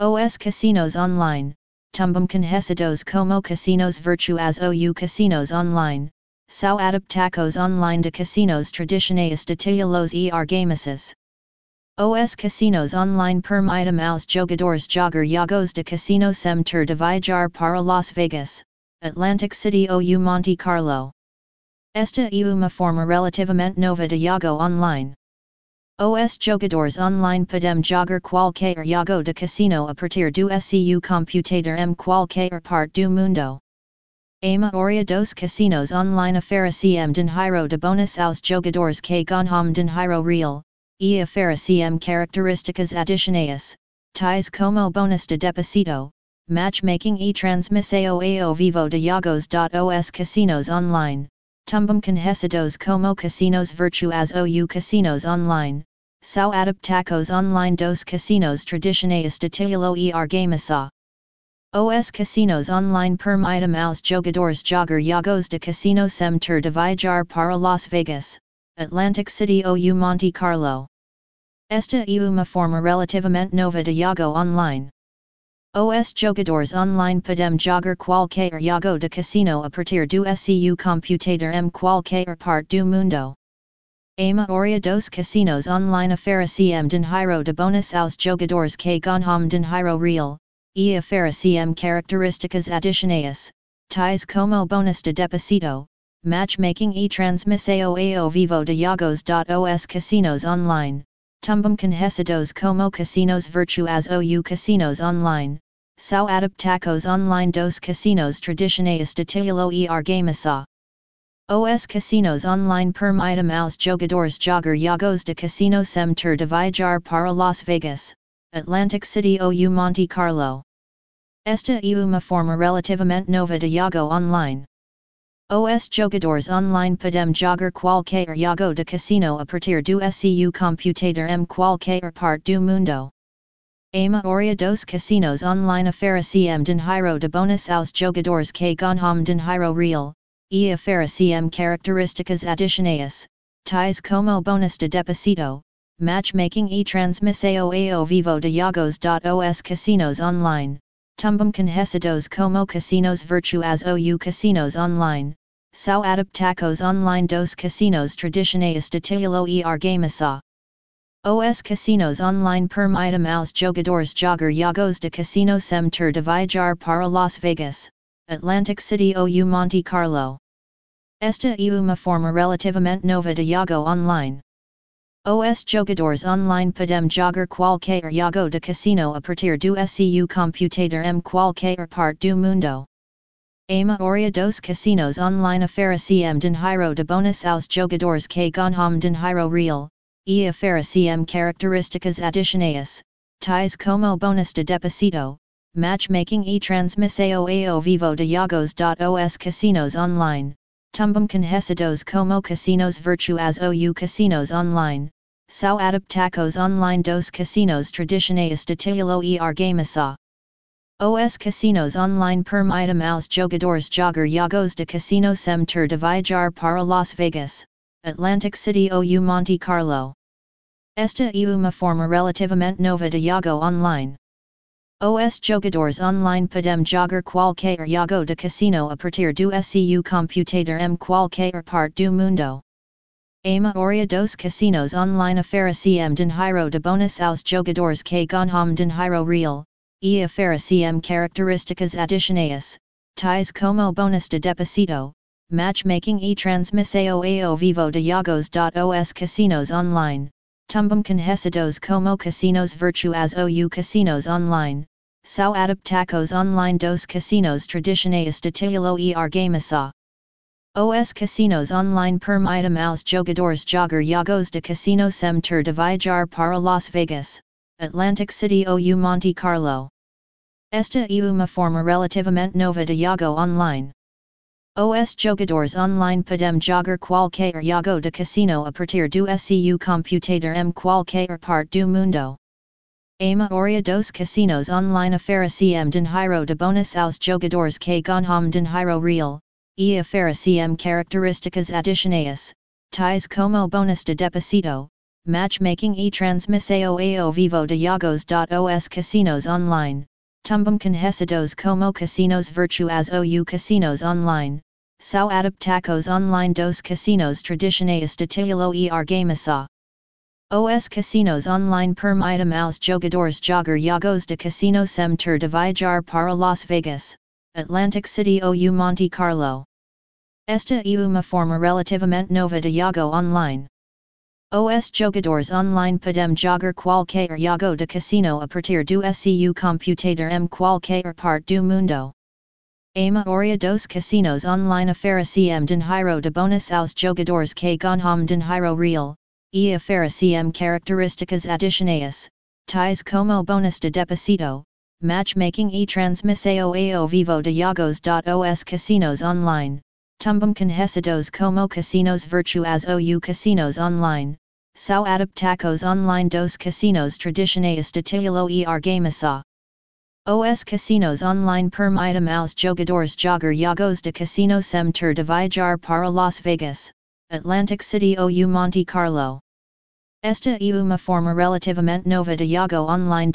OS Casinos Online, tumbum conhecidos como casinos virtuais ou casinos online, são adaptacos online de casinos tradicionais de titulos e argamices. Os casinos online permitem aos jogadores jogar jogos de casino sem ter de viajar para Las Vegas, Atlantic City ou Monte Carlo. Esta é uma forma relativamente nova de jogo online. Os jogadores online podem jogar qualquer jogo de casino a partir do seu computador em qualquer parte do mundo. A maioria dos casinos online oferecem dinheiro de bônus aos jogadores que ganham dinheiro real, e oferecem características adicionais, tais como bônus de deposito, matchmaking e transmissão ao vivo de jogos. Os casinos online, tumbum conhecidos como casinos virtuais ou casinos online, são adaptacos online dos casinos tradicionais de titulo e argamasa. Os casinos online permitem aos jogadores jogar jogos de casino sem ter de viajar para Las Vegas, Atlantic City ou Monte Carlo. Esta é uma forma relativamente nova de jogo online. Os jogadores online podem jogar qualquer jogo de casino a partir do seu computador em qualquer parte do mundo. A maioria dos casinos online oferecem dinheiro de bônus aos jogadores que ganham dinheiro real, e oferecem características adicionais, tais como bônus de deposito, matchmaking e transmissão ao vivo de jogos. Os casinos online, tumbum conhecidos como casinos virtuais ou casinos online, São adaptacos online dos casinos tradicionais de titulo e argamasa. Os casinos online permitem aos jogadores jogar jogos de casino sem ter de viajar para Las Vegas, Atlantic City ou Monte Carlo. Esta é uma forma relativamente nova de jogo online. Os jogadores online podem jogar qualquer jogo de casino a partir do seu computador em qualquer parte do mundo. A maioria dos casinos online oferecem dinheiro de bônus aos jogadores que ganham dinheiro real, e oferecem características adicionais, tais como bônus de deposito, matchmaking e transmissão ao vivo de jogos. Os casinos online, tumbum conhecidos como casinos virtuais ou casinos online, são adaptacos online dos casinos tradicionais de titulo e argamasa. Os casinos online permitem aos jogadores jogar jogos de casino sem ter de viajar para Las Vegas, Atlantic City ou Monte Carlo. Esta é uma forma relativamente nova de jogo online. Os jogadores online podem jogar qualquer jogo de casino a partir do seu computador em qualquer parte do mundo. A maioria dos casinos online oferecem dinheiro de bônus aos jogadores que ganham dinheiro real, e oferecem características adicionais, tais como bônus de deposito, matchmaking e transmissão ao vivo de jogos. Os casinos online, tumbum conhecidos como casinos virtuais ou casinos online, são adaptacos online dos casinos tradicionais de titulo e argamasa. Os casinos online permitem aos jogadores jogar jogos de casino sem ter de viajar para Las Vegas, Atlantic City ou Monte Carlo. Esta é uma forma relativamente nova de jogo online. Os jogadores online podem jogar qualquer jogo de casino a partir do seu computador em qualquer parte do mundo. A maioria dos casinos online oferecem dinheiro de bônus aos jogadores que ganham dinheiro real, e oferecem características adicionais, tais como bônus de deposito, matchmaking e transmissão ao vivo de jogos. Os casinos online, tumbum conhecidos como casinos virtuais ou casinos online, são adaptacos online dos casinos tradicionais de titulo e argamasa. Os casinos online permitem aos jogadores jogar jogos de casino sem ter de viajar para Las Vegas, Atlantic City ou Monte Carlo. Esta é uma forma relativamente nova de jogo online. Os jogadores online podem jogar qualquer jogo de casino a partir do seu computador em qualquer parte do mundo. A maioria dos casinos online oferecem dinheiro de bônus aos jogadores que ganham dinheiro real, e oferecem características adicionais, tais como bônus de deposito, matchmaking e transmissao ao vivo de jogos.os casinos online, tumbum conhecidos como casinos virtuais ou casinos online, Sao adaptacos online dos casinos tradicionais de titulo e argamasa. Os casinos online permitem aos jogadores jogar jogos de casino sem ter de viajar para Las Vegas, Atlantic City ou Monte Carlo. Esta é uma forma relativamente nova de jogo online. Os jogadores online podem jogar qualquer jogo de casino a partir do seu computador em qualquer parte do mundo. A maioria dos casinos online oferecem dinheiro de bônus aos jogadores que ganham dinheiro real, e oferecem características adicionais, tais como bônus de deposito, matchmaking e transmissão ao vivo de jogos. Os casinos online, tumbum conhecidos como casinos virtuais ou casinos online, são adaptacos online dos casinos tradicionais de titulo e argamasa. Os casinos online permitem aos jogadores jogar jogos de casino sem ter de viajar para Las Vegas, Atlantic City ou Monte Carlo. Esta é uma forma relativamente nova de jogo online.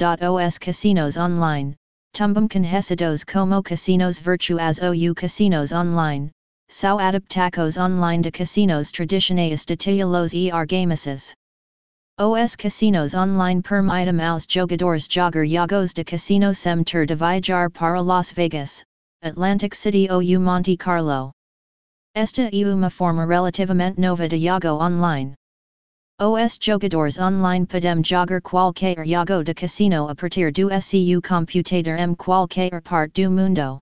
Os casinos online, tumbum conhecidos como casinos virtuais ou casinos online, são adaptacos online de casinos tradicionais de titulos e argamases. Os casinos online permitem aos jogadores jogar jogos de casino sem ter de viajar para Las Vegas, Atlantic City ou Monte Carlo. Esta é uma forma relativamente nova de jogo online. Os jogadores online podem jogar qualquer jogo de casino a partir do seu computador em qualquer parte do mundo.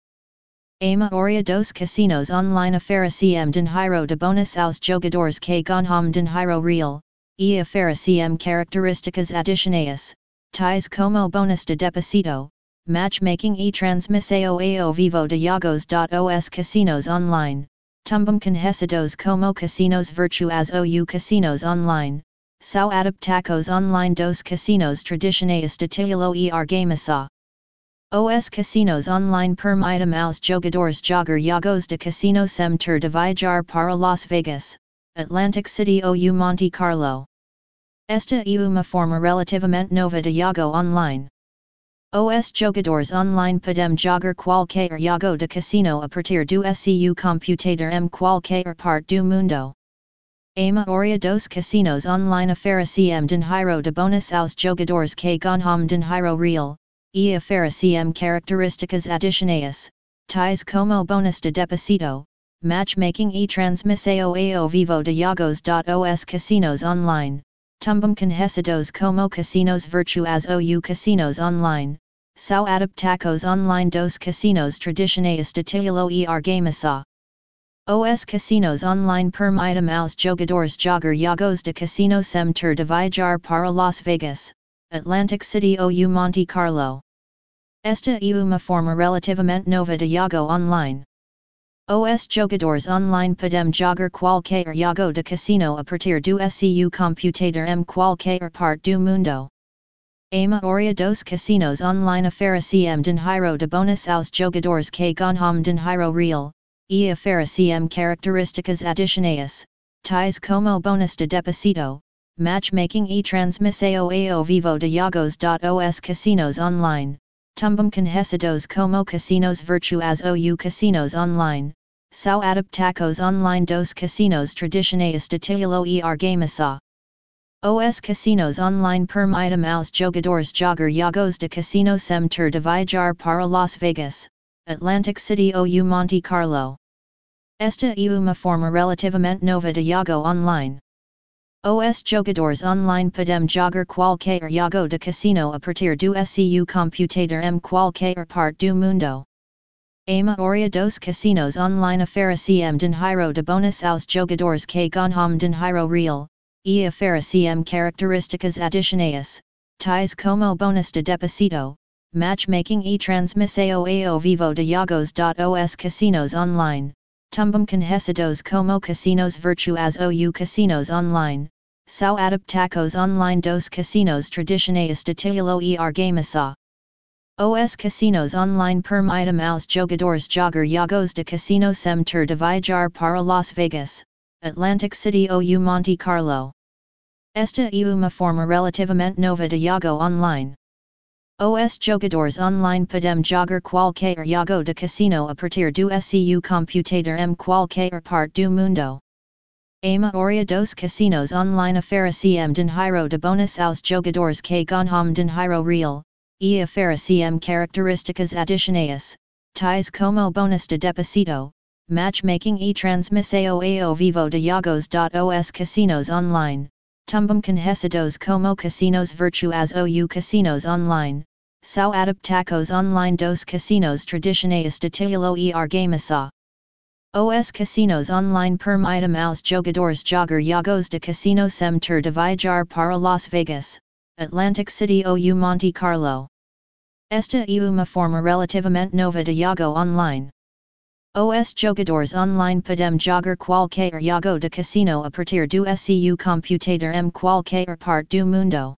A maioria dos casinos online oferecem dinheiro de bônus aos jogadores que ganham dinheiro real, e oferecem características adicionais, tais como bônus de deposito, matchmaking e transmissão ao vivo de jogos. Os casinos online, tumbum conhecidos como casinos virtuais ou casinos online, são adaptacos online dos casinos tradicionais de titulo e argamasa. Os casinos online permitem aos jogadores jogar jogos de casino sem ter de viajar para Las Vegas, Atlantic City ou Monte Carlo. Esta é uma forma relativamente nova de jogo online. Os jogadores online podem jogar qualquer jogo de casino a partir do seu computador em qualquer parte do mundo. A maioria dos casinos online oferecem dinheiro de bônus aos jogadores que ganham dinheiro real, e oferecem características adicionais, tais como bônus de deposito, matchmaking e transmissão ao vivo de jogos. Os casinos online, tumbum conhecidos como casinos virtuais ou casinos online, são adaptacos online dos casinos tradicionais de titulo e argamasa. Os casinos online permitem aos jogadores jogar jogos de casino sem ter de viajar para Las Vegas, Atlantic City ou Monte Carlo. Esta é uma forma relativamente nova de jogo online. Os jogadores online podem jogar qualquer jogo de casino a partir do seu computador em qualquer parte do mundo. A maioria dos casinos online oferecem dinheiro de bônus aos jogadores que ganham dinheiro real, e oferecem características adicionais, tais como bônus de deposito, matchmaking e transmissão ao vivo de jogos. Os casinos online, tumbum conhecidos como casinos virtuais ou casinos online, são adaptacos online dos casinos tradicionais de titulo e argamasa. Os casinos online permitem aos jogadores jogar jogos de casino sem ter de viajar para Las Vegas, Atlantic City ou Monte Carlo. Esta é uma forma relativamente nova de jogo online. Os jogadores online podem jogar qualquer jogo de casino a partir do seu computador em qualquer parte do mundo. A maioria dos casinos online oferecem dinheiro de bônus aos jogadores que ganham dinheiro real, e oferecem características adicionais, tais como bônus de deposito, matchmaking e transmissão ao vivo de jogos. Os casinos online, tumbum conhecidos como casinos virtuais ou casinos online, São adaptacos online dos casinos tradicionais de titulo e. Os casinos online permitem aos jogadores jogar jogos de casino sem ter de viajar para Las Vegas, Atlantic City ou Monte Carlo. Esta e uma forma relativamente nova de Yago online. Os jogadores online podem jogar qualquer jogo de casino a partir do seu computador em qualquer parte do mundo. A maioria dos casinos online oferecem dinheiro de bônus aos jogadores que ganham dinheiro real, e oferecem características adicionais, tais como bônus de deposito, matchmaking e transmissão ao vivo de jogos. Os casinos online, tumbum conhecidos como casinos virtuais ou casinos online, são adaptacos online dos casinos tradicionais de titulo e argamasa. Os casinos online permitem aos jogadores jogar jogos de casino sem ter de viajar para Las Vegas, Atlantic City ou Monte Carlo. Esta é uma forma relativamente nova de jogo online. Os jogadores online podem jogar qualquer jogo de casino a partir do seu computador em qualquer parte do mundo.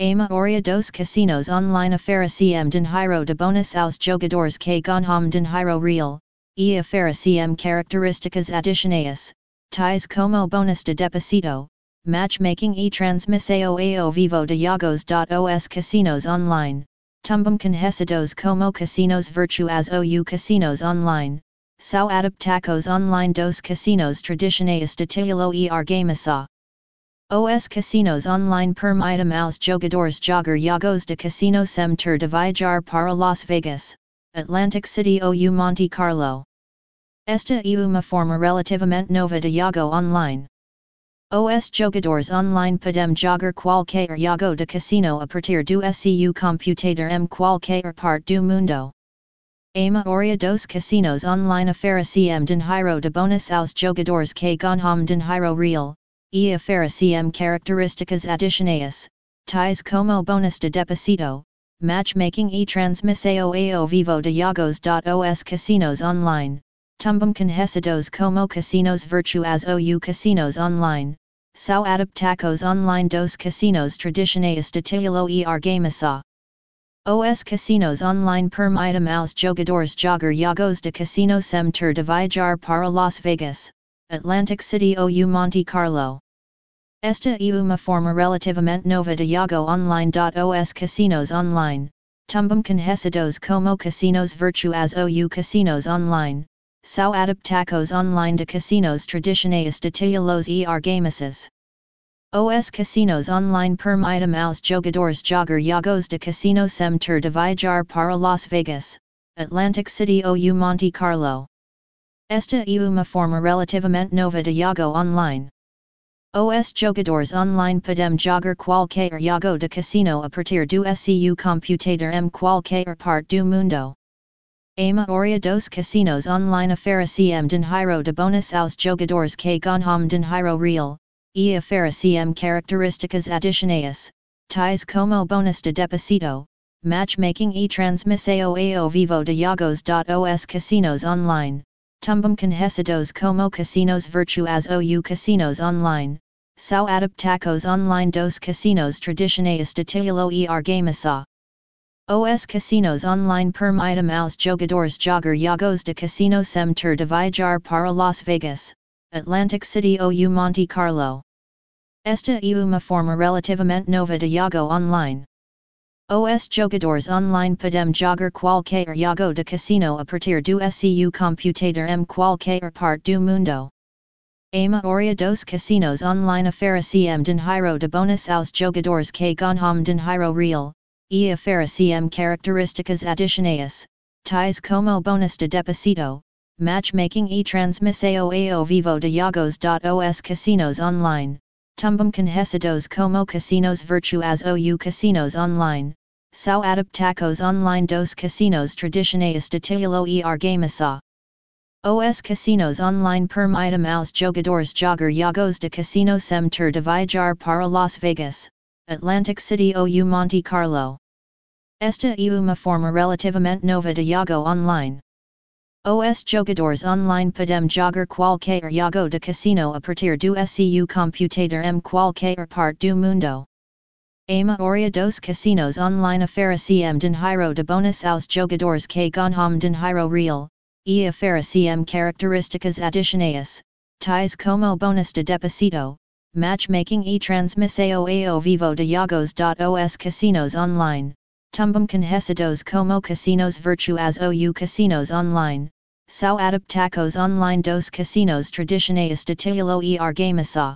A maioria dos casinos online oferecem dinheiro de bônus aos jogadores que ganham dinheiro real, e oferecem características adicionais, tais como bônus de deposito, matchmaking e transmissão ao vivo de jogos. Os casinos online, tumbum conhecidos como casinos virtuais ou casinos online, são adaptacos online dos casinos tradicionais de titulo e argamasa. Os casinos online permitem aos jogadores jogar jogos de casino sem ter de viajar para Las Vegas, Atlantic City ou Monte Carlo. Esta é uma forma relativamente nova de jogo online. Os jogadores online podem jogar qualquer jogo de casino a partir do seu computador em qualquer parte do mundo. A maioria dos casinos online oferecem dinheiro de bônus aos jogadores que ganham dinheiro real, e oferecem características adicionais, tais como bônus de deposito, matchmaking e transmissão ao vivo de jogos. Os casinos online, tumbum conhecidos como casinos virtuais ou casinos online, são adaptacos online dos casinos tradicionais de titulo e argamasa. Os casinos online permitem aos jogadores jogar jogos de casino sem ter de viajar para Las Vegas, Atlantic City ou Monte Carlo. Esta é uma forma relativamente nova de jogo online. Os casinos online, tumbum conhecidos como casinos virtuais ou casinos online, são adaptacos online de casinos tradicionais de titulos e argamases. Os casinos online permitem aos jogadores jogar jogos de casino sem ter de viajar para Las Vegas, Atlantic City ou Monte Carlo. Esta é uma forma relativamente nova de jogo online. Os jogadores online podem jogar qualquer jogo de casino a partir do seu computador em qualquer parte do mundo. A maioria dos casinos online oferecem dinheiro de bônus aos jogadores que ganham dinheiro real, e oferecem características adicionais, tais como bônus de deposito, matchmaking e transmissão ao vivo de jogos. Os casinos online, tumbum conhecidos como casinos virtuais ou casinos online, são adaptacos online dos casinos tradicionais de titulo e argamasa. Os casinos online permitem aos jogadores jogar jogos de casino sem ter de viajar para Las Vegas, Atlantic City ou Monte Carlo. Esta é uma forma relativamente nova de jogo online. Os jogadores online podem jogar qualquer jogo de casino a partir do seu computador em qualquer parte do mundo. A maioria dos casinos online oferecem dinheiro de bônus aos jogadores que ganham dinheiro real, e oferecem características adicionais, tais como bônus de deposito, matchmaking e transmissão ao vivo de jogos. Os casinos online, tumbum conhecidos como casinos virtuais ou casinos online, são adaptacos online dos casinos tradicionais de titulo e argamasa. Os casinos online permitem aos jogadores jogar jogos de casino sem ter de viajar para Las Vegas, Atlantic City ou Monte Carlo. Esta é uma forma relativamente nova de jogo online. Os jogadores online podem jogar qualquer jogo de casino a partir do seu computador em qualquer parte do mundo. A maioria dos casinos online oferecem dinheiro de bônus aos jogadores que ganham dinheiro real, e oferecem características adicionais, tais como bônus de deposito, matchmaking e transmissao ao vivo de jogos.os casinos online, tumbum conhecidos como casinos virtuais ou casinos online, Sao adaptacos online dos casinos tradicionais de titulo e argamasa.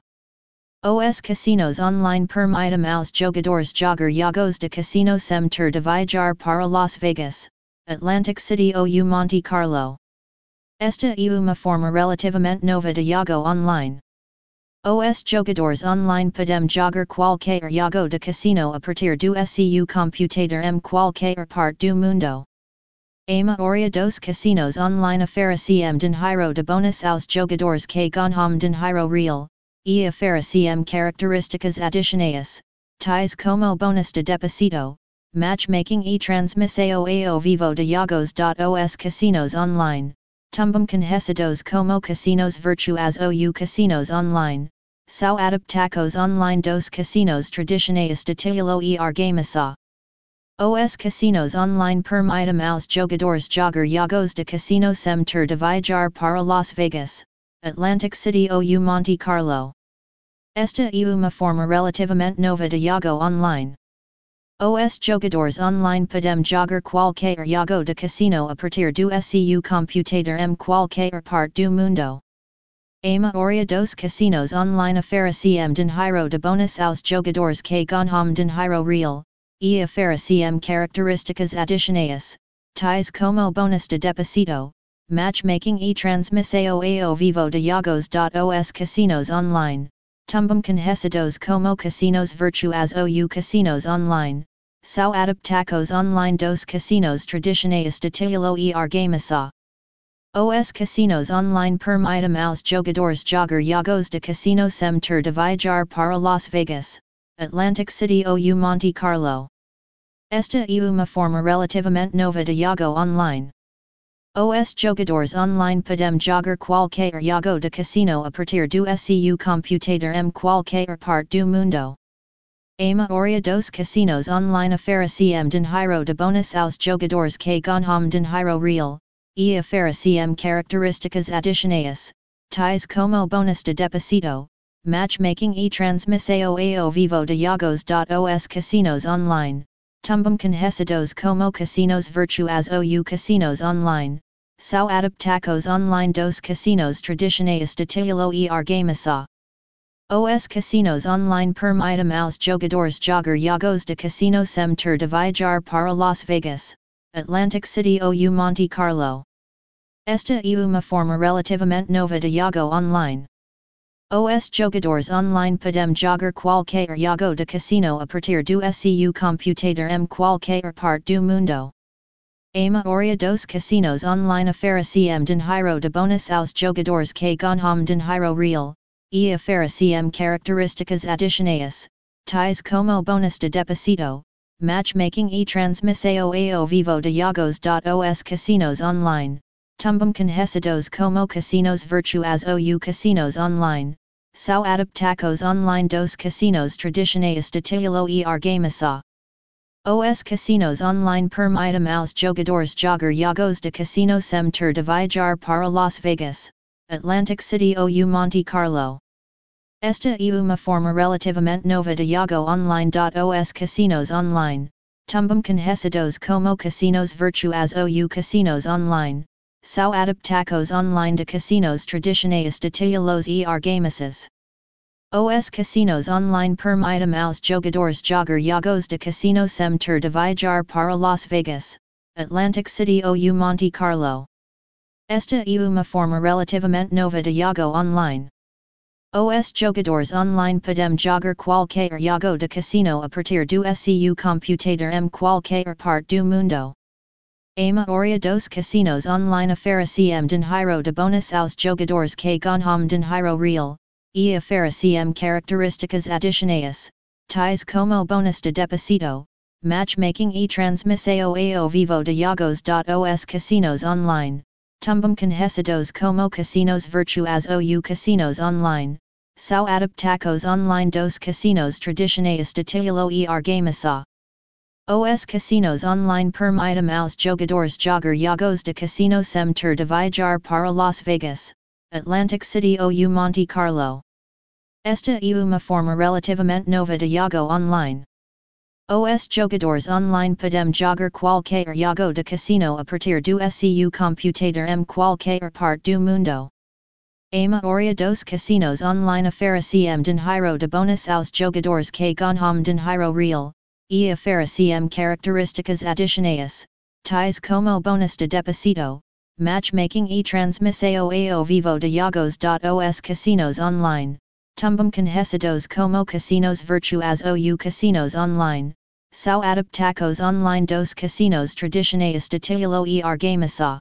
Os casinos online permitem aos jogadores jogar jogos de casino sem ter de viajar para Las Vegas, Atlantic City ou Monte Carlo. Esta é uma forma relativamente nova de jogo online. Os jogadores online podem jogar qualquer jogo de casino a partir do seu computador em qualquer parte do mundo. A maioria dos casinos online oferecem dinheiro de bônus aos jogadores que ganham dinheiro real, e oferecem características adicionais, tais como bônus de deposito, matchmaking e transmissão ao vivo de jogos. Os casinos online, tumbum conhecidos como casinos virtuais ou casinos online, são adaptacos online dos casinos tradicionais de titulo e argamasa. Os casinos online permitem aos jogadores jogar jogos de casino sem ter de viajar para Las Vegas, Atlantic City ou Monte Carlo. Esta é uma forma relativamente nova de jogo online. Os jogadores online podem jogar qualquer jogo de casino a partir do seu computador em qualquer parte do mundo. A maioria dos casinos online oferecem dinheiro de bônus aos jogadores que ganham dinheiro real, e oferecem características adicionais, tais como bônus de deposito, matchmaking e transmissão ao vivo de jogos. Os casinos online, tumbum conhecidos como casinos virtuais ou casinos online, Sao adaptacos online dos casinos tradicionais de titulo e argamasa. Os casinos online permitem aos jogadores jogar jogos de casino sem ter de viajar para Las Vegas, Atlantic City ou Monte Carlo. Esta é uma forma relativamente nova de jogo online. Os jogadores online podem jogar qualquer jogo de casino a partir do seu computador em qualquer parte do mundo. A maioria dos casinos online oferecem dinheiro de bônus aos jogadores que ganham dinheiro real, e oferecem características adicionais, tais como bônus de deposito, matchmaking e transmissão ao vivo de jogos. Os casinos online, tumbum conhecidos como casinos virtuais ou casinos online, são adaptacos online dos casinos tradicionais de titulo e argamasa. Os casinos online permitem aos jogadores jogar jogos de casino sem ter de viajar para Las Vegas, Atlantic City ou Monte Carlo. Esta é uma forma relativamente nova de jogo online. Os jogadores online podem jogar qualquer jogo de casino a partir do seu computador em qualquer parte do mundo. A maioria dos casinos online oferecem dinheiro de bônus aos jogadores que ganham dinheiro real, e oferecem características adicionais, tais como bônus de deposito, matchmaking e transmissão ao vivo de jogos. Os casinos online, tumbum conhecidos como casinos virtuais ou casinos online, são adaptacos online dos casinos tradicionais de titulo e argamasa. Os casinos online permitem aos jogadores jogar jogos de casino sem ter de viajar para Las Vegas, Atlantic City ou Monte Carlo. Esta é uma forma relativamente nova de jogo online. Os casinos online, tumbum conhecidos como casinos virtuais ou casinos online, são adaptacos online de casinos tradicionais de titulos e argamasas. Os casinos online permitem aos jogadores jogar jogos de casino sem ter de viajar para Las Vegas, Atlantic City ou Monte Carlo. Esta é uma forma relativamente nova de jogo online. Os jogadores online podem jogar qualquer jogo de casino a partir do seu computador em qualquer parte do mundo. A maioria dos casinos online oferecem dinheiro de bônus aos jogadores que ganham dinheiro real, e oferecem características adicionais, tais como bônus de deposito, matchmaking e transmissão ao vivo de jogos. Os casinos online, tumbum conhecidos como casinos virtuais ou casinos online, são adaptacos online dos casinos tradicionais de titulo e argamasa. Os casinos online permitem aos jogadores jogar jogos de casino sem ter de viajar para Las Vegas, Atlantic City ou Monte Carlo. Esta e uma forma relativamente nova de Yago online. Os jogadores online podem jogar qualquer jogo de casino a partir do seu computador em qualquer parte do mundo. A maioria dos casinos online oferecem dinheiro de bônus aos jogadores que ganham dinheiro real, e oferecem características adicionais, tais como bônus de deposito, matchmaking e transmissão ao vivo de jogos. Os casinos online, tumbum conhecidos como casinos virtuais ou casinos online, são adaptacos online dos casinos tradicionais de titulo e argamasa.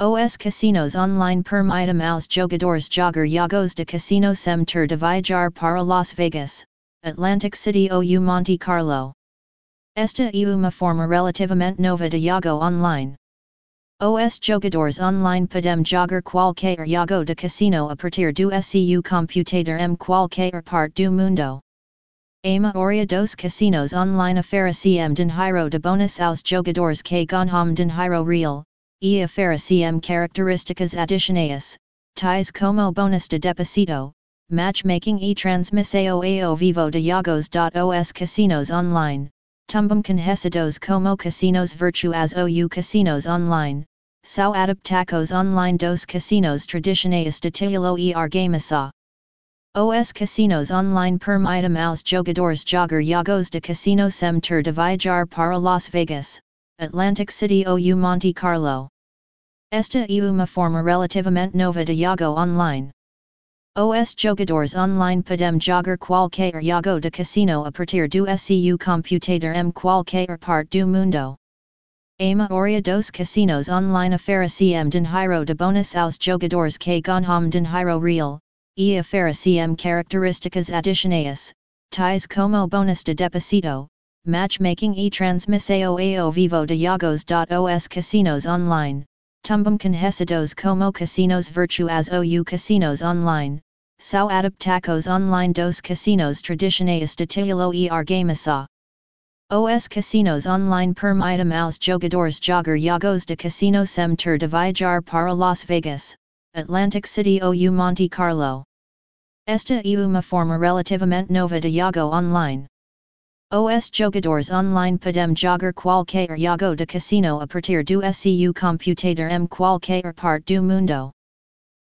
Os casinos online permitem aos jogadores jogar jogos de casino sem ter de viajar para Las Vegas, Atlantic City ou Monte Carlo. Esta é uma forma relativamente nova de jogo online. Os jogadores online podem jogar qualquer jogo de casino a partir do seu computador em qualquer parte do mundo. A maioria dos casinos online oferecem dinheiro de bônus aos jogadores que ganham dinheiro real, e oferecem características adicionais, tais como bônus de deposito, matchmaking e transmissão ao vivo de jogos. Os casinos online, tumbum conhecidos como casinos virtuais ou casinos online, são adaptacos online dos casinos tradicionais de titulo e argamasa. Os casinos online permitem aos jogadores jogar jogos de casino sem ter de viajar para Las Vegas, Atlantic City ou Monte Carlo. Esta é uma forma relativamente nova de jogo online. Os jogadores online podem jogar qualquer jogo de casino a partir do seu computador em qualquer parte do mundo. A maioria dos casinos online oferecem dinheiro de bônus aos jogadores que ganham dinheiro real, e oferecem características adicionais, tais como bônus de deposito, matchmaking e transmissão ao vivo de jogos. Os casinos online, tumbum conhecidos como casinos virtuais ou casinos online, são adaptacos online dos casinos tradicionais de titulo e argamasa. Os casinos online permitem aos jogadores jogar jogos de casino sem ter de viajar para Las Vegas, Atlantic City ou Monte Carlo. Esta é uma forma relativamente nova de jogo online. Os jogadores online podem jogar qualquer jogo de casino a partir do seu computador em qualquer parte do mundo.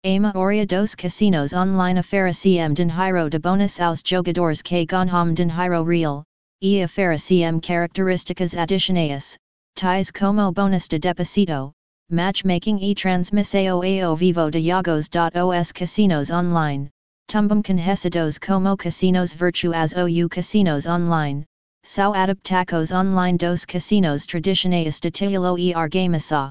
A maioria dos casinos online oferecem dinheiro de bônus aos jogadores que ganham dinheiro real, e oferecem características adicionais, tais como bônus de deposito, matchmaking e transmissão ao vivo de jogos. Os casinos online, tumbum conhecidos como casinos virtuais ou casinos online, são adaptacos online dos casinos tradicionais de titulo e argamasa.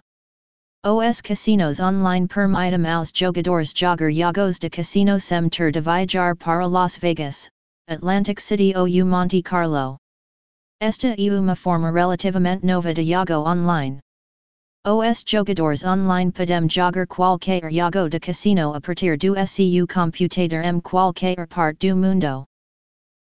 Os casinos online permitem aos jogadores jogar jogos de casino sem ter de viajar para Las Vegas, Atlantic City ou Monte Carlo. Esta é uma forma relativamente nova de jogo online. Os jogadores online podem jogar qualquer jogo de casino a partir do seu computador em qualquer parte do mundo.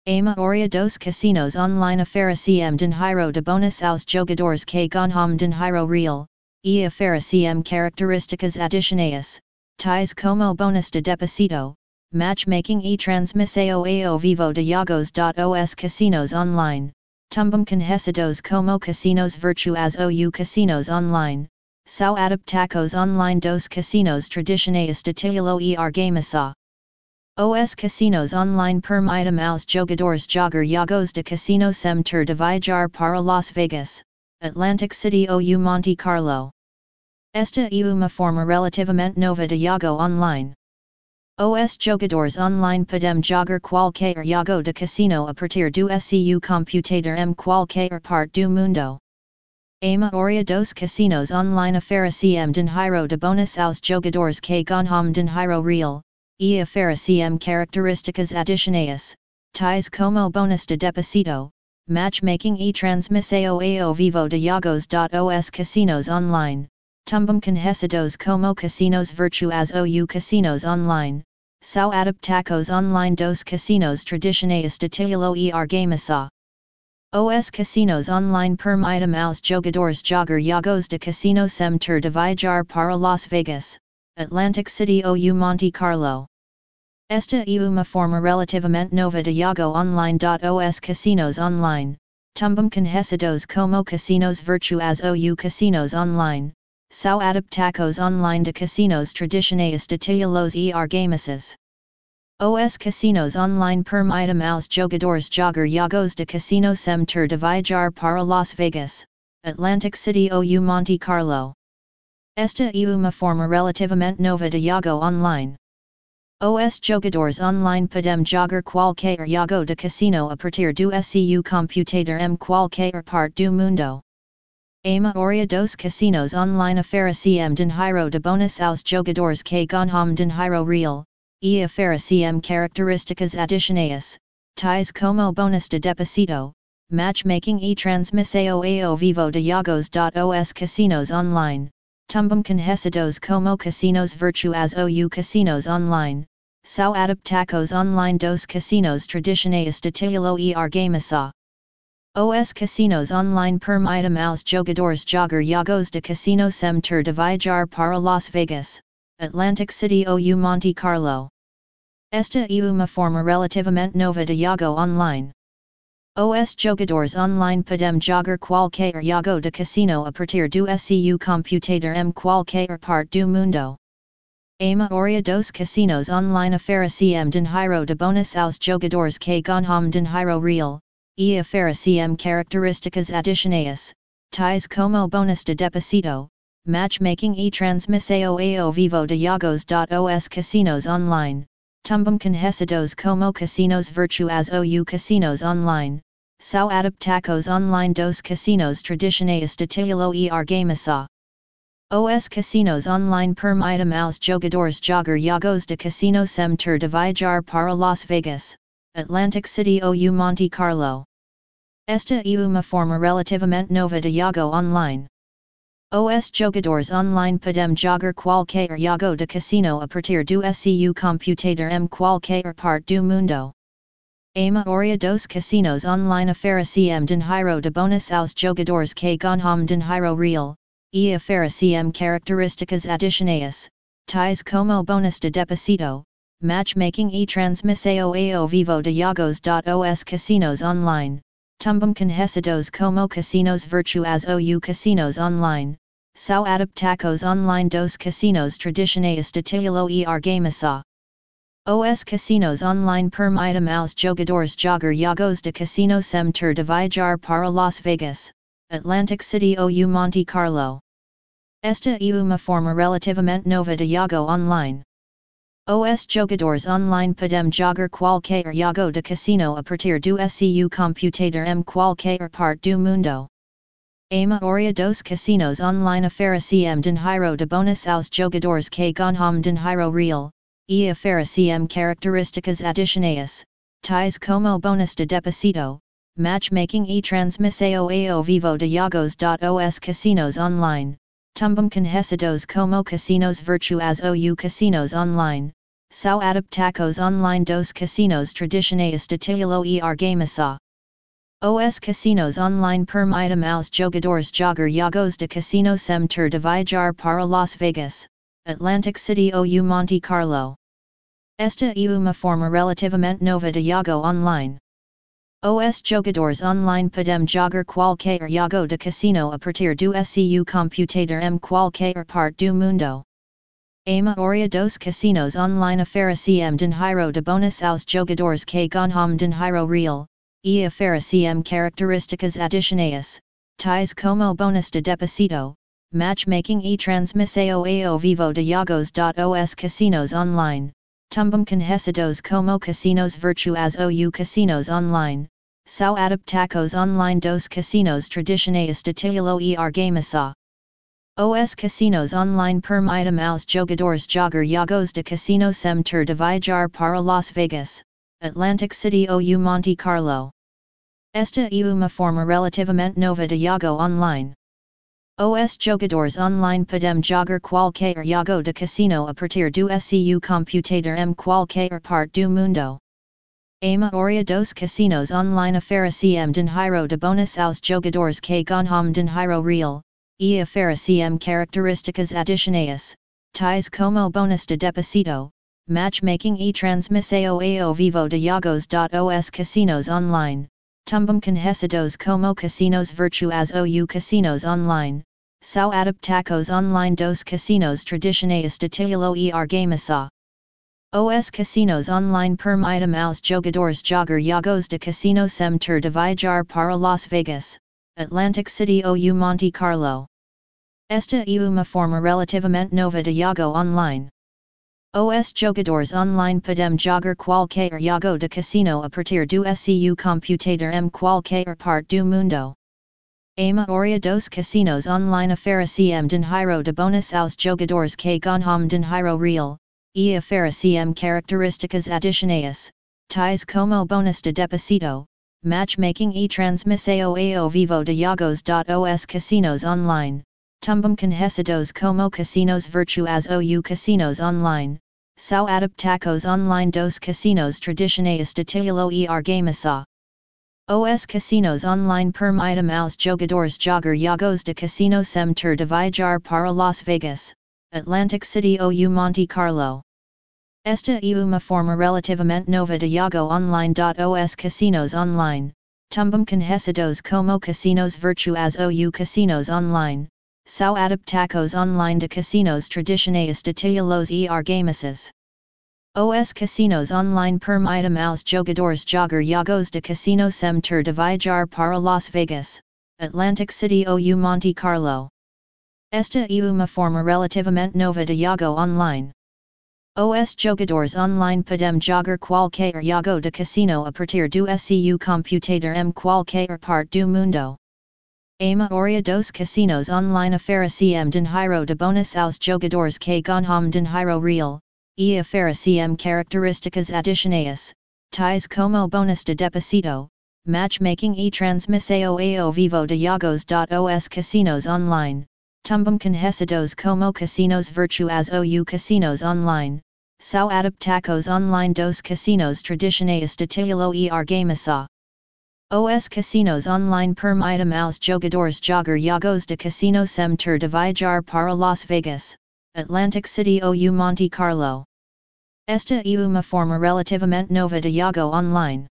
A maioria dos casinos online oferecem dinheiro de bônus aos jogadores que ganham dinheiro real, e oferecem características adicionais, tais como bônus de deposito, matchmaking e transmissão ao vivo de jogos. Os casinos online, tumbum conhecidos como casinos virtuais ou casinos online, são adaptacos online dos casinos tradicionais de titulo e argamasa. Os casinos online permitem aos jogadores jogar jogos de casino sem ter de viajar para Las Vegas, Atlantic City ou Monte Carlo. Esta é uma forma relativamente nova de jogo online. Os jogadores online podem jogar qualquer jogo de casino a partir do seu computador em qualquer parte do mundo. A maioria dos casinos online oferecem dinheiro de bônus aos jogadores que ganham dinheiro real, e oferecem características adicionais, tais como bônus de deposito, matchmaking e transmissão ao vivo de jogos. Os casinos online, tumbum conhecidos como casinos virtuais ou casinos online, são adaptacos online dos casinos tradicionais de titulo e argamasa. Os casinos online permitem aos jogadores jogar jogos de casino sem ter de viajar para Las Vegas, Atlantic City ou Monte Carlo. Esta e uma forma relativamente nova de Iago Online.os Casinos Online, tumbum conhecidos como casinos virtuais ou casinos online, são adaptacos online de casinos tradicionais de titulos e argamices. Os casinos online permitem aos jogadores jogar jogos de casino sem ter de viajar para Las Vegas, Atlantic City ou Monte Carlo. Esta é uma forma relativamente nova de jogo online. Os jogadores online podem jogar qualquer jogo de casino a partir do seu computador em qualquer parte do mundo. A maioria dos casinos online oferecem dinheiro de bônus aos jogadores que ganham dinheiro real, e oferecem características adicionais, tais como bônus de deposito, matchmaking e transmissão ao vivo de jogos. Os casinos online, tumbum conhecidos como casinos virtuais ou casinos online, são adaptacos online dos casinos tradicionais de titulo e argamasa. Os casinos online permitem aos jogadores jogar jogos de casino sem ter de viajar para Las Vegas, Atlantic City ou Monte Carlo. Esta é uma forma relativamente nova de jogo online. Os jogadores online podem jogar qualquer jogo de casino a partir do seu computador em qualquer parte do mundo. A maioria dos casinos online oferecem dinheiro de bônus aos jogadores que ganham dinheiro real, e oferecem características adicionais, tais como bônus de deposito, matchmaking e transmissão ao vivo de jogos. Os casinos online, tumbum conhecidos como casinos virtuais ou casinos online, são adaptacos online dos casinos tradicionais de titulo e argamasa. Os casinos online permitem aos jogadores jogar jogos de casino sem ter de viajar para Las Vegas, Atlantic City ou Monte Carlo. Esta é uma forma relativamente nova de jogo online. Os jogadores online podem jogar qualquer jogo de casino a partir do seu computador em qualquer parte do mundo. A maioria dos casinos online oferecem dinheiro de bônus aos jogadores que ganham dinheiro real, e oferecem características adicionais, tais como bônus de deposito, matchmaking e transmissão ao vivo de jogos. Os casinos online, tumbum conhecidos como casinos virtuais ou casinos online, são adaptacos online dos casinos tradicionais de titulo e argamasa. Os casinos online permitem aos jogadores jogar jogos de casino sem ter de viajar para Las Vegas, Atlantic City ou Monte Carlo. Esta é uma forma relativamente nova de jogo online. Os jogadores online podem jogar qualquer jogo de casino a partir do seu computador em qualquer parte do mundo. A maioria dos casinos online oferecem dinheiro de bônus aos jogadores que ganham dinheiro real, e oferecem características adicionais, tais como bônus de deposito, matchmaking e transmissão ao vivo de jogos. Os casinos online, tumbum conhecidos como casinos virtuais ou casinos online, são adaptacos online dos casinos tradicionais de titulo e argamasa. Os casinos online permitem aos jogadores jogar jogos de casino sem ter de viajar para Las Vegas, Atlantic City ou Monte Carlo. Esta é uma forma relativamente nova de jogo online. Os jogadores online podem jogar qualquer jogo de casino a partir do seu computador em qualquer parte do mundo. A maioria dos casinos online oferecem dinheiro de bônus aos jogadores que ganham dinheiro real, e oferecem características adicionais, tais como bônus de deposito, matchmaking e transmissão ao vivo de jogos. Os casinos online, tumbum conhecidos como casinos virtuais ou casinos online, são adaptacos online dos casinos tradicionais de titulo e argamasa. Os casinos online permitem aos jogadores jogar jogos de casino sem ter de viajar para Las Vegas, Atlantic City ou Monte Carlo. Esta é uma forma relativamente nova de jogo online. Os jogadores online podem jogar qualquer jogo de casino a partir do seu computador em qualquer parte do mundo. A maioria dos casinos online oferecem dinheiro de bônus aos jogadores que ganham dinheiro real, e oferecem características adicionais, tais como bônus de deposito, matchmaking e transmissao ao vivo de jogos.os casinos online, tumbum conhecidos como casinos virtuais ou casinos online, Sao adaptacos online dos casinos tradicionais de titulo e argamasa. Os casinos online permitem aos jogadores jogar jogos de casino sem ter de viajar para Las Vegas, Atlantic City ou Monte Carlo. Esta é uma forma relativamente nova de jogo online. Os jogadores online podem jogar qualquer jogo de casino a partir do seu computador em qualquer parte do mundo. A maioria dos casinos online oferecem dinheiro de bônus aos jogadores que ganham dinheiro real, e oferecem características adicionais, tais como bônus de deposito, matchmaking e transmissão ao vivo de jogos.os casinos online, tumbum conhecidos como casinos virtuais ou casinos online, são adaptacos online dos casinos tradicionais de titulo e argamasa. Os casinos online permitem aos jogadores jogar jogos de casino sem ter de viajar para Las Vegas, Atlantic City ou Monte Carlo. Esta é uma forma relativamente nova de jogo online. Os casinos online, tumbum conhecidos como casinos virtuais ou casinos online, são adaptacos online de casinos tradicionais de titulos e argamassas. Os casinos online permitem aos jogadores jogar jogos de casino sem ter de viajar para Las Vegas, Atlantic City ou Monte Carlo. Esta é uma forma relativamente nova de jogo online. Os jogadores online podem jogar qualquer jogo de casino a partir do seu computador em qualquer parte do mundo. A maioria dos casinos online oferecem dinheiro de bônus aos jogadores que ganham dinheiro real, e oferecem características adicionais, tais como bônus de deposito, matchmaking e transmissão ao vivo de jogos.os casinos online, tumbum conhecidos como casinos virtuais ou casinos online, são adaptacos online dos casinos tradicionais de titulo e argamasa. Os casinos online permitem aos jogadores jogar jogos de casino sem ter de viajar para Las Vegas, Atlantic City ou Monte Carlo. Esta é uma forma relativamente nova de jogo online.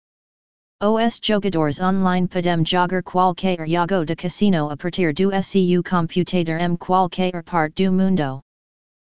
Os jogadores online podem jogar qualquer jogo de casino a partir do seu computador em qualquer parte do mundo.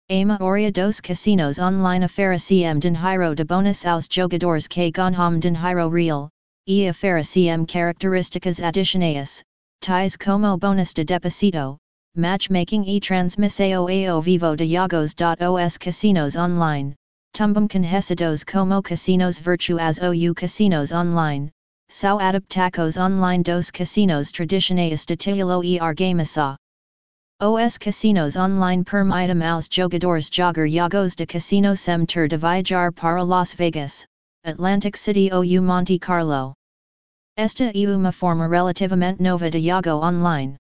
A maioria dos casinos online oferecem dinheiro de bônus aos jogadores que ganham dinheiro real, e oferecem características adicionais, tais como bônus de deposito, matchmaking e transmissão ao vivo de jogos.os casinos online, tumbum conhecidos como casinos virtuais ou casinos online, são adaptacos online dos casinos tradicionais de titulo e argamasa. Os casinos online permitem aos jogadores jogar jogos de casino sem ter de viajar para Las Vegas, Atlantic City ou Monte Carlo. Esta é uma forma relativamente nova de jogo online.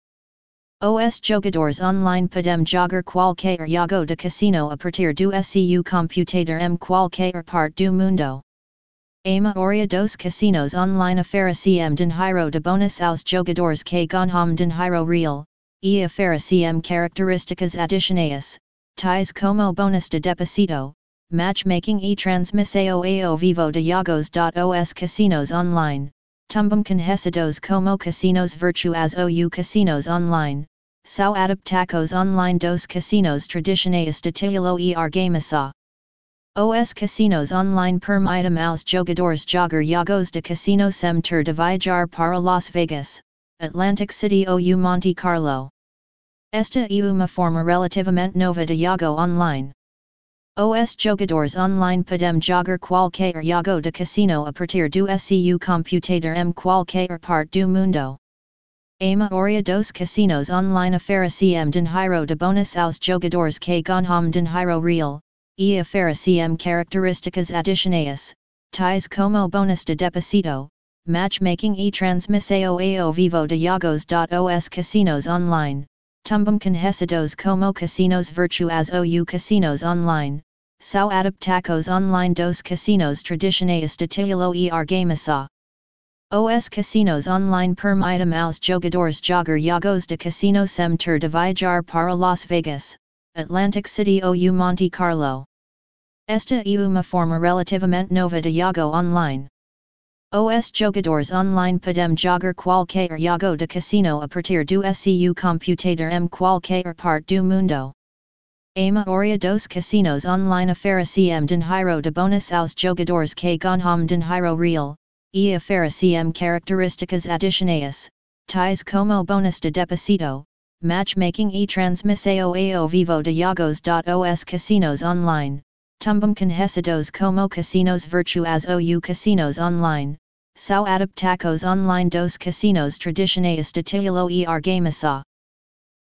Os jogadores online podem jogar qualquer jogo de casino a partir do seu computador em qualquer parte do mundo. A maioria dos casinos online oferecem dinheiro de bônus aos jogadores que ganham dinheiro real, e oferecem características adicionais, tais como bônus de deposito, matchmaking e transmissão ao vivo de jogos.os casinos online, tumbum conhecidos como casinos virtuais ou casinos online, são adaptacos online dos casinos tradicionais de titulo e argamasa. Os casinos online permitem aos jogadores jogar jogos de casino sem ter de viajar para Las Vegas, Atlantic City ou Monte Carlo. Esta é uma forma relativamente nova de jogo online. Os jogadores online podem jogar qualquer jogo de casino a partir do seu computador em qualquer parte do mundo. A maioria dos casinos online oferecem dinheiro de bônus aos jogadores que ganham dinheiro real, e oferecem características adicionais, tais como bônus de deposito, matchmaking e transmissão ao vivo de jogos.os casinos online, tumbum conhecidos como casinos virtuais ou casinos online, são adaptacos online dos casinos tradicionais de titulo e argamasa. Os casinos online permitem aos jogadores jogar jogos de casino sem ter de viajar para Las Vegas, Atlantic City ou Monte Carlo. Esta e uma forma relativamente nova de Yago online. Os jogadores online podem jogar qualquer jogo de casino a partir do seu computador em qualquer parte do mundo. A maioria dos casinos online oferecem dinheiro de bônus aos jogadores que ganham dinheiro real, e oferecem características adicionais, tais como bônus de deposito, matchmaking e transmissão ao vivo de jogos. Os casinos online, tumbum conhecidos como casinos virtuais ou casinos online, são adaptacos online dos casinos tradicionais de titulo e argamasa.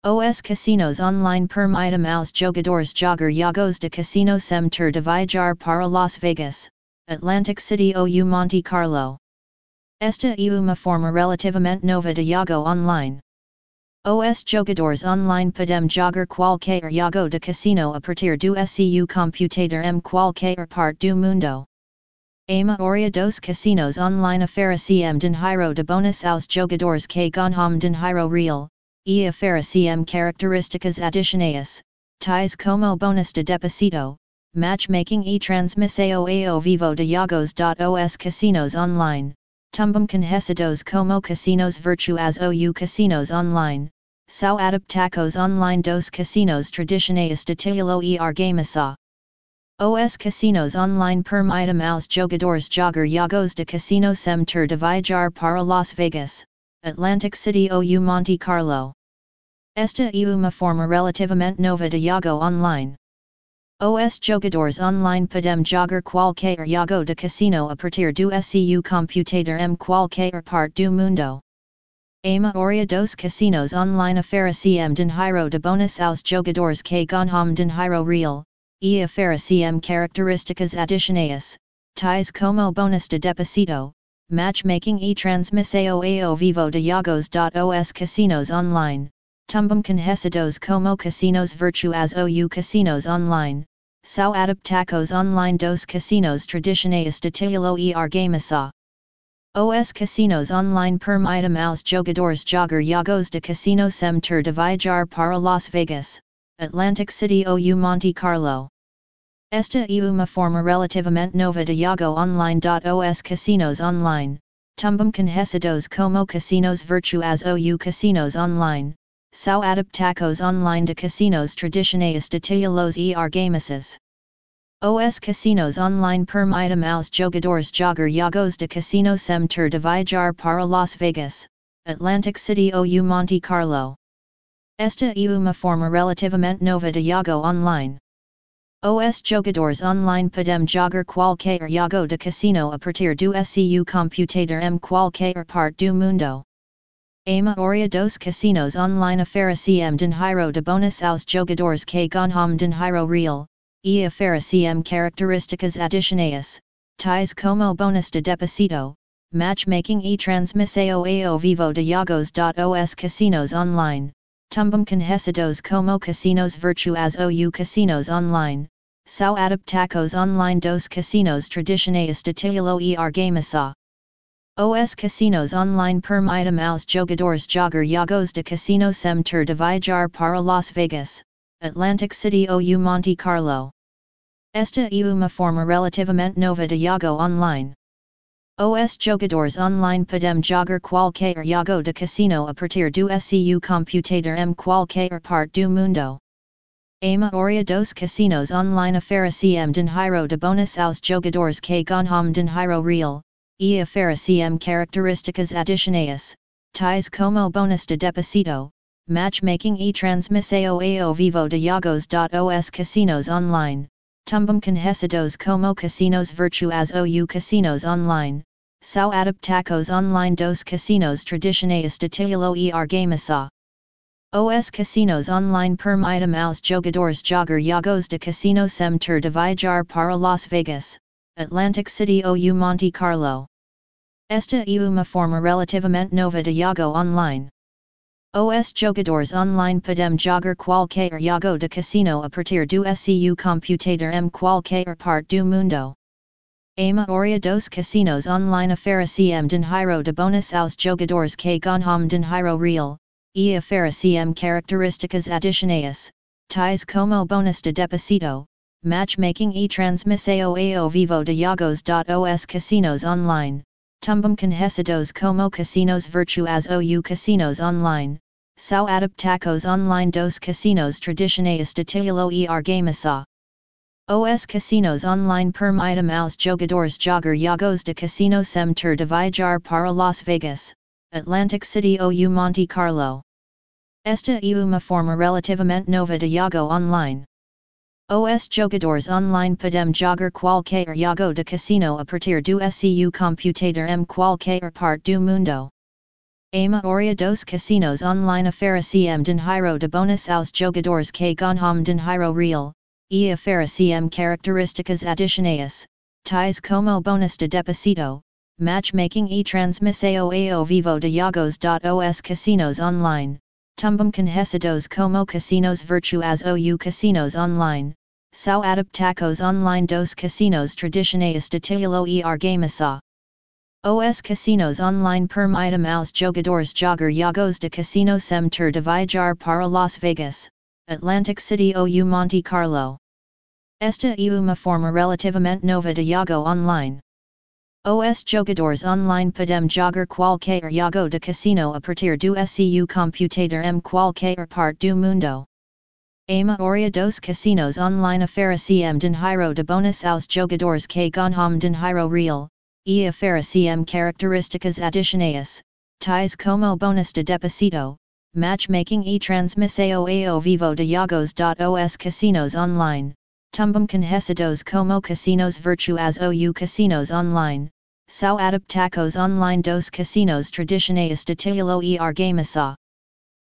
Os casinos online permitem aos jogadores jogar jogos de casino sem ter de viajar para Las Vegas, Atlantic City ou Monte Carlo. Esta é uma forma relativamente nova de jogo online. Os jogadores online podem jogar qualquer jogo de casino a partir do seu computador em qualquer parte do mundo. A maioria dos casinos online oferecem dinheiro de bônus aos jogadores que ganham dinheiro real, e oferecem características adicionais, tais como bônus de deposito, matchmaking e transmissão ao vivo de jogos. Os casinos online, tumbum conhecidos como casinos virtuais ou casinos online, São adaptacos online dos casinos tradicionais de titulo e argamasa. Os casinos online permitem aos jogadores jogar jogos de casino sem ter de viajar para Las Vegas, Atlantic City ou Monte Carlo. Esta é uma forma relativamente nova de jogo online. Os jogadores online podem jogar qualquer jogo de casino a partir do seu computador em qualquer parte do mundo. A maioria dos casinos online oferecem dinheiro de bônus aos jogadores que ganham dinheiro real, e oferecem características adicionais, tais como bônus de deposito, matchmaking e transmissão ao vivo de jogos. Os casinos online, tumbum conhecidos como casinos virtuais ou casinos online, são adaptacos online dos casinos tradicionais de titulo e argamasa. Os casinos online permitem aos jogadores jogar jogos de casino sem ter de viajar para Las Vegas, Atlantic City ou Monte Carlo. Esta é uma forma relativamente nova de jogo online. Os casinos online, tumbum conhecidos como casinos virtuais ou casinos online, são adaptacos online de casinos tradicionais de titulos e argamases. Os casinos online permitem aos jogadores jogar jogos de casino sem ter de viajar para Las Vegas, Atlantic City ou Monte Carlo. Esta é uma forma relativamente nova de jogo online. Os jogadores online podem jogar qualquer jogo de casino a partir do seu computador em qualquer parte do mundo. A maioria dos casinos online oferecem dinheiro de bônus aos jogadores que ganham dinheiro real, e oferecem características adicionais, tais como bônus de deposito, matchmaking e transmissão ao vivo de jogos. Os casinos online, tumbum conhecidos como casinos virtuais ou casinos online, são adaptacos online dos casinos tradicionais de titulo e argamasa. Os casinos online permitem aos jogadores jogar jogos de casino sem ter de viajar para Las Vegas, Atlantic City ou Monte Carlo. Esta é uma forma relativamente nova de jogo online. Os jogadores online podem jogar qualquer jogo de casino a partir do seu computador em qualquer parte do mundo. A maioria dos casinos online oferecem dinheiro de bônus aos jogadores que ganham dinheiro real, e oferecem características adicionais, tais como bônus de deposito, matchmaking e transmissão ao vivo de jogos. Os casinos online, tumbum conhecidos como casinos virtuais ou casinos online, são adaptacos online dos casinos tradicionais de titulo e argamasa. Os casinos online permitem aos jogadores jogar jogos de casino sem ter de viajar para Las Vegas, Atlantic City ou Monte Carlo. Esta é uma forma relativamente nova de jogo online. Os jogadores online podem jogar qualquer jogo de casino a partir do seu computador em qualquer parte do mundo. A maioria dos casinos online oferecem dinheiro de bônus aos jogadores que ganham dinheiro real, e oferecem características adicionais, tais como bônus de deposito, Matchmaking e transmissao ao vivo de jogos.os casinos online, tumbum conhecidos como casinos virtuais ou casinos online, São adaptacos online dos casinos tradicionais de titulo e argamasa. Os casinos online permitem aos jogadores jogar jogos de casino sem ter de viajar para Las Vegas, Atlantic City ou Monte Carlo. Esta é uma forma relativamente nova de jogo online. Os jogadores online podem jogar qualquer jogo de casino a partir do seu computador em qualquer parte do mundo. A maioria dos casinos online oferecem dinheiro de bônus aos jogadores que ganham dinheiro real, e oferecem características adicionais, tais como bônus de deposito, matchmaking e transmissão ao vivo de jogos.os casinos online, tumbum conhecidos como casinos virtuais ou casinos online, são adaptacos online dos casinos tradicionais de titulo e argamasa. Os casinos online permitem aos jogadores jogar jogos de casino sem ter de viajar para Las Vegas, Atlantic City ou Monte Carlo. Esta é uma forma relativamente nova de jogo online. Os jogadores online podem jogar qualquer jogo de casino a partir do seu computador em qualquer parte do mundo. A maioria dos casinos online oferecem dinheiro de bônus aos jogadores que ganham dinheiro real, e oferecem características adicionais, tais como bônus de deposito, matchmaking e transmissão ao vivo de jogos.os casinos online, tumbum conhecidos como casinos virtuais ou casinos online, são adaptacos online dos casinos tradicionais de titulo e argamasa.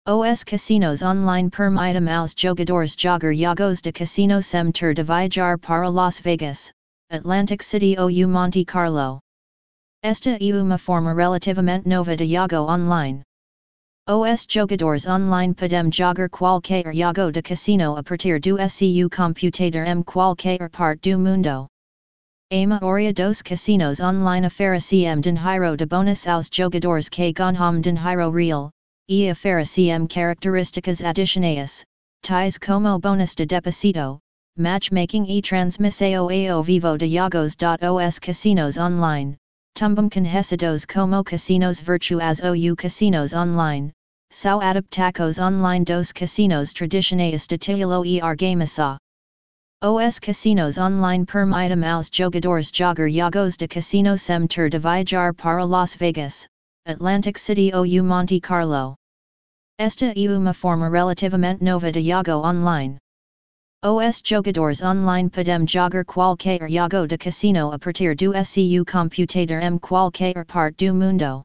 Os casinos online permitem aos jogadores jogar jogos de casino sem ter de viajar para Las Vegas, Atlantic City ou Monte Carlo. Esta é uma forma relativamente nova de jogo online. Os jogadores online podem jogar qualquer jogo de casino a partir do seu computador em qualquer parte do mundo. A maioria dos casinos online oferecem dinheiro de bônus aos jogadores que ganham dinheiro real, e oferecem características adicionais, tais como bônus de deposito, matchmaking e transmissão ao vivo de jogos.os casinos online, tumbum conhecidos como casinos virtuais ou casinos online, são adaptacos online dos casinos tradicionais de titulo e argamasa. Os casinos online permitem aos jogadores jogar jogos de casino sem ter de viajar para Las Vegas, Atlantic City ou Monte Carlo. Esta é uma forma relativamente nova de jogo online. Os jogadores online podem jogar qualquer jogo de casino a partir do seu computador em qualquer parte do mundo.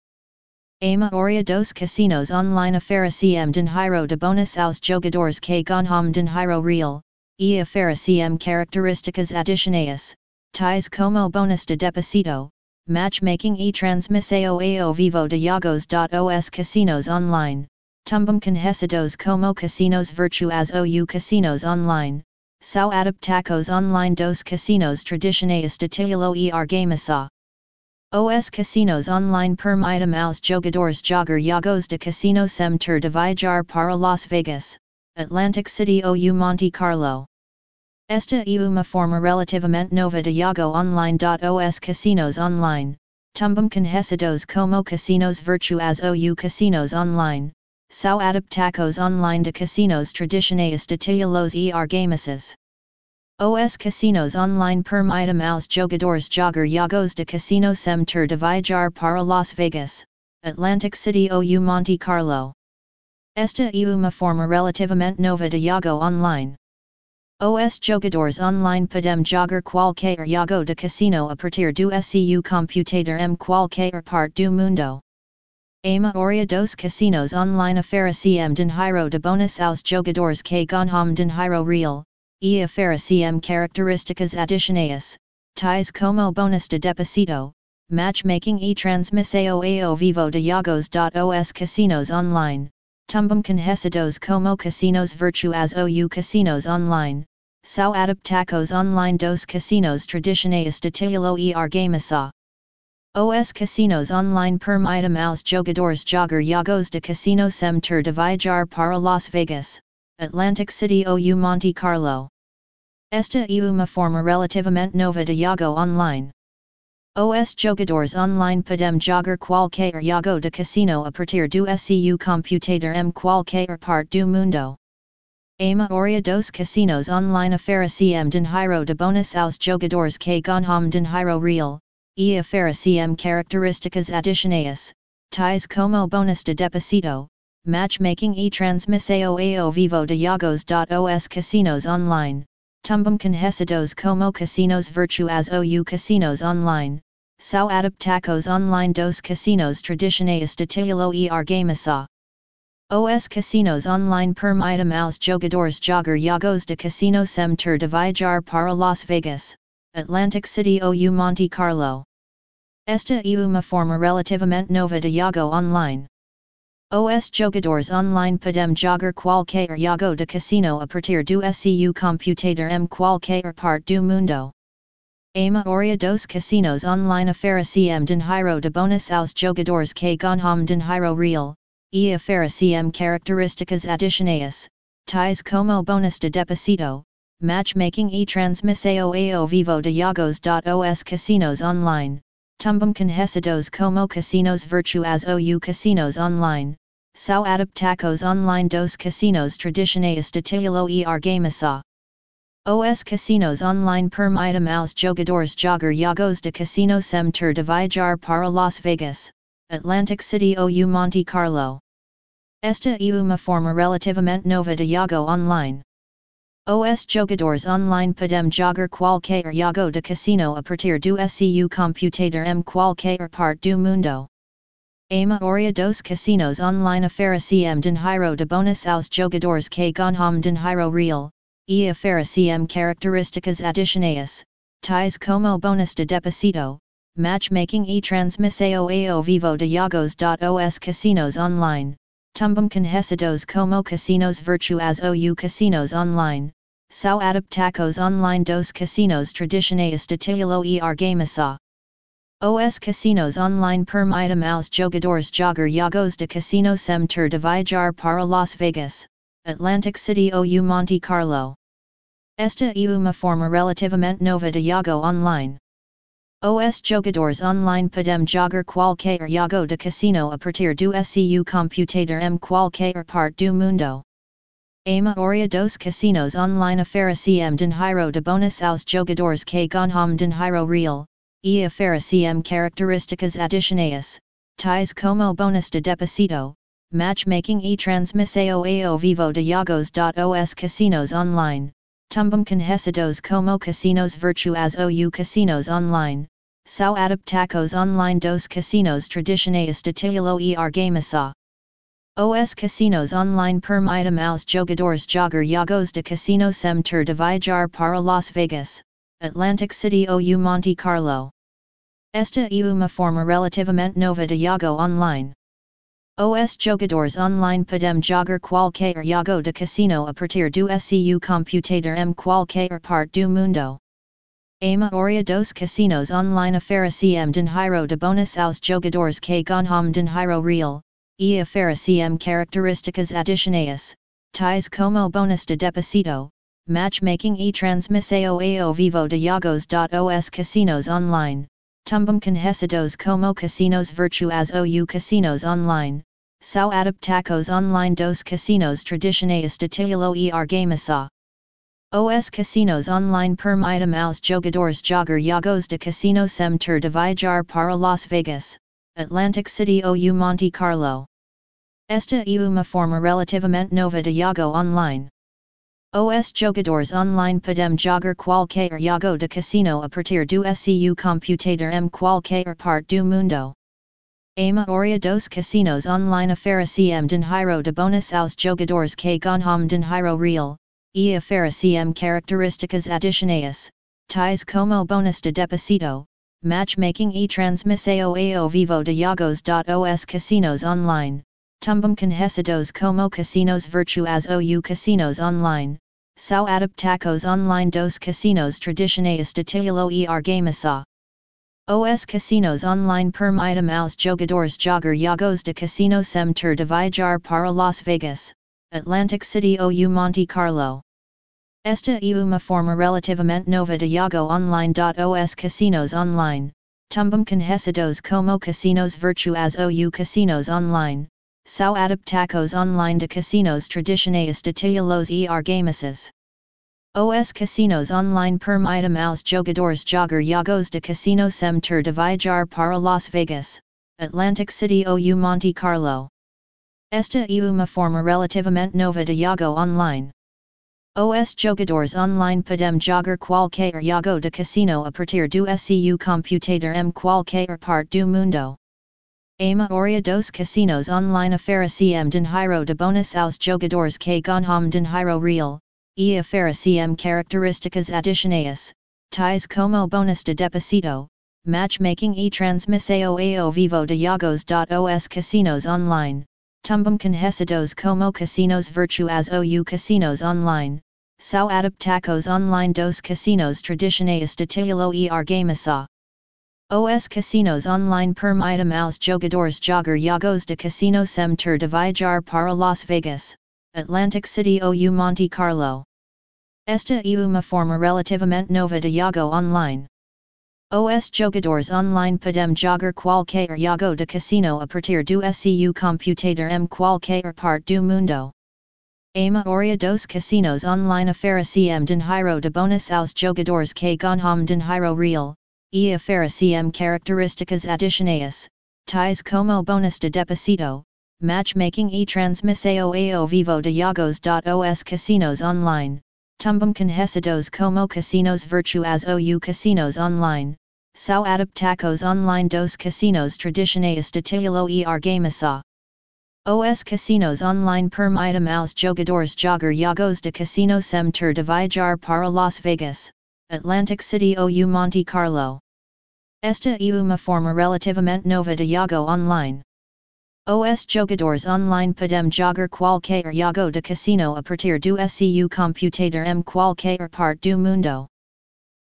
A maioria dos casinos online oferecem dinheiro de bônus aos jogadores que ganham dinheiro real, e oferecem características adicionais, tais como bônus de deposito, matchmaking e transmissão ao vivo de jogos.os casinos online, tumbum conhecidos como casinos virtuais ou casinos online, são adaptacos online dos casinos tradicionais de titulo e argamasa. Os casinos online permitem aos jogadores jogar jogos de casino sem ter de viajar para Las Vegas, Atlantic City ou Monte Carlo. Esta é uma forma relativamente nova de jogo online. Os casinos online, tumbum conhecidos como casinos virtuais ou casinos online, são adaptacos online de casinos tradicionais de titulos e argamasas. Os casinos online permitem aos jogadores jogar jogos de casino sem ter de viajar para Las Vegas, Atlantic City ou Monte Carlo. Esta é uma forma relativamente nova de jogo online. Os jogadores online podem jogar qualquer jogo de casino a partir do seu computador em qualquer parte do mundo. A maioria dos casinos online oferecem dinheiro de bônus aos jogadores que ganham dinheiro real, e oferecem características adicionais, tais como bônus de deposito, matchmaking e transmissão ao vivo de jogos.os casinos online, tumbum conhecidos como casinos virtuais ou casinos online, são adaptacos online dos casinos tradicionais de titulo e argamasa. Os casinos online permitem aos jogadores jogar jogos de casino sem ter de viajar para Las Vegas, Atlantic City ou Monte Carlo. Esta e uma forma relativamente nova de Yago online. Os jogadores online podem jogar qualquer jogo de casino a partir do seu computador em qualquer parte do mundo. A maioria dos casinos online oferecem dinheiro de bônus aos jogadores que ganham dinheiro real, e oferecem características adicionais, tais como bônus de deposito, matchmaking e transmissão ao vivo de jogos. Os casinos online Tumbum conhecidos como casinos virtuais ou casinos online, são adaptacos online dos casinos tradicionais de titulo e argamasa. Os casinos online permitem aos jogadores jogar jogos de casino sem ter de viajar para Las Vegas, Atlantic City ou Monte Carlo. Esta é uma forma relativamente nova de jogo online. Os jogadores online podem jogar qualquer jogo de casino a partir do seu computador em qualquer parte do mundo. A maioria dos casinos online oferecem dinheiro de bônus aos jogadores que ganham dinheiro real, e oferecem características adicionais, tais como bônus de deposito, matchmaking e transmissão ao vivo de jogos. Os casinos online tumbum conhecidos como casinos virtuais ou casinos online, são adaptacos online dos casinos tradicionais de titulo e argamasa. Os casinos online permitem aos jogadores jogar jogos de casino sem ter de viajar para Las Vegas, Atlantic City ou Monte Carlo. Esta é uma forma relativamente nova de jogo online. Os jogadores online podem jogar qualquer jogo de casino a partir do seu computador em qualquer parte do mundo. A maioria dos casinos online oferecem dinheiro de bônus aos jogadores que ganham dinheiro real, e oferecem características adicionais, tais como bônus de deposito, matchmaking e transmissão ao vivo de jogos. Os casinos online, tumbum conhecidos como casinos virtuais ou casinos online, são adaptacos online dos casinos tradicionais de titulo e argamasa. Os casinos online permitem aos jogadores jogar jogos de casino sem ter de viajar para Las Vegas, Atlantic City ou Monte Carlo. Esta é uma forma relativamente nova de jogo online. Os jogadores online podem jogar qualquer jogo de casino a partir do seu computador em qualquer parte do mundo. A maioria dos casinos online oferecem dinheiro de bônus aos jogadores que ganham dinheiro real, e oferecem características adicionais, tais como bônus de deposito, matchmaking e transmissão ao vivo de jogos. Os casinos online, tumbum conhecidos como casinos virtuais ou casinos online, são adaptacos online dos casinos tradicionais de titulo e argamasa. Os casinos online permitem aos jogadores jogar jogos de casino sem ter de viajar para Las Vegas, Atlantic City ou Monte Carlo. Esta é uma forma relativamente nova de jogo online. Os jogadores online podem jogar qualquer jogo de casino a partir do seu computador em qualquer parte do mundo. A maioria dos casinos online oferecem dinheiro de bônus aos jogadores que ganham dinheiro real, e oferecem características adicionais, tais como bônus de deposito, matchmaking e transmissão ao vivo de jogos. Os casinos online, tumbum conhecidos como casinos virtuais ou casinos online, são adaptacos online dos casinos tradicionais de titulo e argamasa. Os casinos online permitem aos jogadores jogar jogos de casino sem ter de viajar para Las Vegas, Atlantic City ou Monte Carlo. Esta é uma forma relativamente nova de jogo online. Os jogadores online podem jogar qualquer jogo de casino a partir do seu computador em qualquer parte do mundo. A maioria dos casinos online oferecem dinheiro de bônus aos jogadores que ganham dinheiro real, e oferecem características adicionais, tais como bônus de deposito, matchmaking e transmissão ao vivo de jogos. Os casinos online, tumbum conhecidos como casinos virtuais ou casinos online, são adaptacos online dos casinos tradicionais de titulo e argamasa. Os casinos online permitem aos jogadores jogar jogos de casino sem ter de viajar para Las Vegas, Atlantic City ou Monte Carlo. Esta e uma forma relativamente nova de Iago online. Os casinos online, tumbum conhecidos como casinos virtuais ou casinos online, são adaptacos online de casinos tradicionais de titulos e argamices. Os casinos online permitem aos jogadores jogar jogos de casino sem ter de viajar para Las Vegas, Atlantic City ou Monte Carlo. Esta é uma forma relativamente nova de jogo online. Os jogadores online podem jogar qualquer jogo de casino a partir do seu computador em qualquer parte do mundo. A maioria dos casinos online oferecem dinheiro de bônus aos jogadores que ganham dinheiro real, e oferecem características adicionais, tais como bônus de deposito, matchmaking e transmissão ao vivo de jogos. Os casinos online, tumbum conhecidos como casinos virtuais ou casinos online, são adaptacos online dos casinos tradicionais de titulo e argamasa. Os casinos online permitem aos jogadores jogar jogos de casino sem ter de viajar para Las Vegas, Atlantic City ou Monte Carlo. Esta é uma forma relativamente nova de jogo online. Os jogadores online podem jogar qualquer jogo de casino a partir do seu computador em qualquer parte do mundo. A maioria dos casinos online oferecem dinheiro de bônus aos jogadores que ganham dinheiro real, e oferecem características adicionais, tais como bônus de deposito, matchmaking e transmissão ao vivo de jogos. Os casinos online, tumbum conhecidos como casinos virtuais ou casinos online, são adaptacos online dos casinos tradicionais de titulo e argamasa. Os casinos online permitem aos jogadores jogar jogos de casino sem ter de viajar para Las Vegas, Atlantic City ou Monte Carlo. Esta é uma forma relativamente nova de jogo online. Os jogadores online podem jogar qualquer jogo de casino a partir do seu computador em qualquer parte do mundo.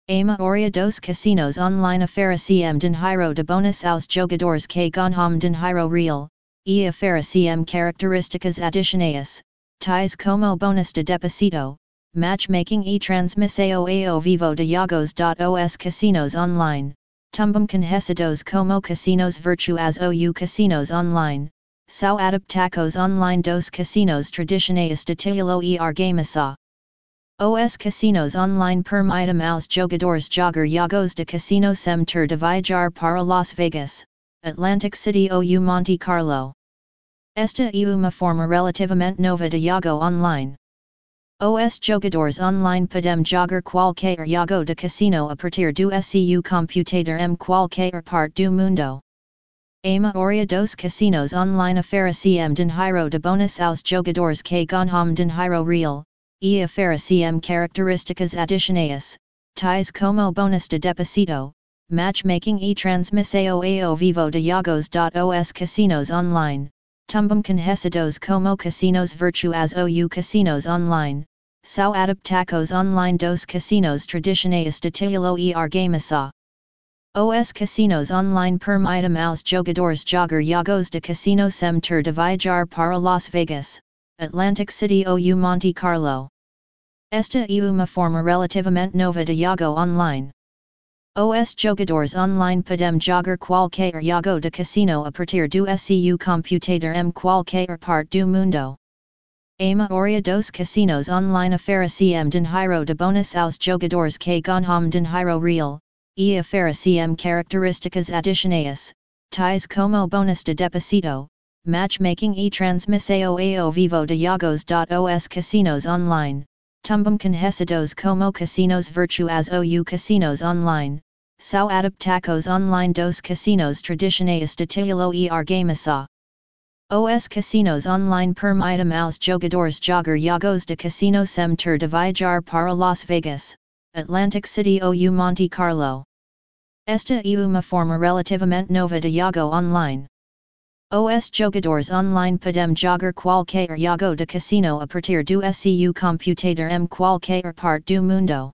A maioria dos casinos online oferecem dinheiro de bônus aos jogadores que ganham dinheiro real, e oferecem características adicionais, tais como bônus de deposito, matchmaking e transmissão ao vivo de jogos. Os casinos online, tumbum conhecidos como casinos virtuais ou casinos online, são adaptacos online dos casinos tradicionais de titulo e argamasa. Os casinos online permitem aos jogadores jogar jogos de casino sem ter de viajar para Las Vegas, Atlantic City ou Monte Carlo. Esta é uma forma relativamente nova de jogo online. Os jogadores online podem jogar qualquer jogo de casino a partir do seu computador em qualquer parte do mundo. A maioria dos casinos online oferecem dinheiro de bônus aos jogadores que ganham dinheiro real, e oferecem características adicionais, tais como bônus de deposito, matchmaking e transmissão ao vivo de jogos. Os casinos online, tumbum conhecidos como casinos virtuais ou casinos online, são adaptacos online dos casinos tradicionais de titulo e argamasa. Os casinos online permitem aos jogadores jogar jogos de casino sem ter de viajar para Las Vegas, Atlantic City ou Monte Carlo. Esta é uma forma relativamente nova de jogo online. Os jogadores online podem jogar qualquer jogo de casino a partir do seu computador em qualquer parte do mundo. A maioria dos casinos online oferecem dinheiro de bônus aos jogadores que ganham dinheiro real, e oferecem características adicionais, tais como bônus de deposito, matchmaking e transmissão ao vivo de jogos. Os casinos online, tumbum conhecidos como casinos virtuais ou casinos online, são adaptacos online dos casinos tradicionais de titulo e argamasa. Os casinos online permitem aos jogadores jogar jogos de casino sem ter de viajar para Las Vegas, Atlantic City ou Monte Carlo. Esta é uma forma relativamente nova de jogo online. Os jogadores online podem jogar qualquer jogo de casino a partir do seu computador em qualquer parte do mundo.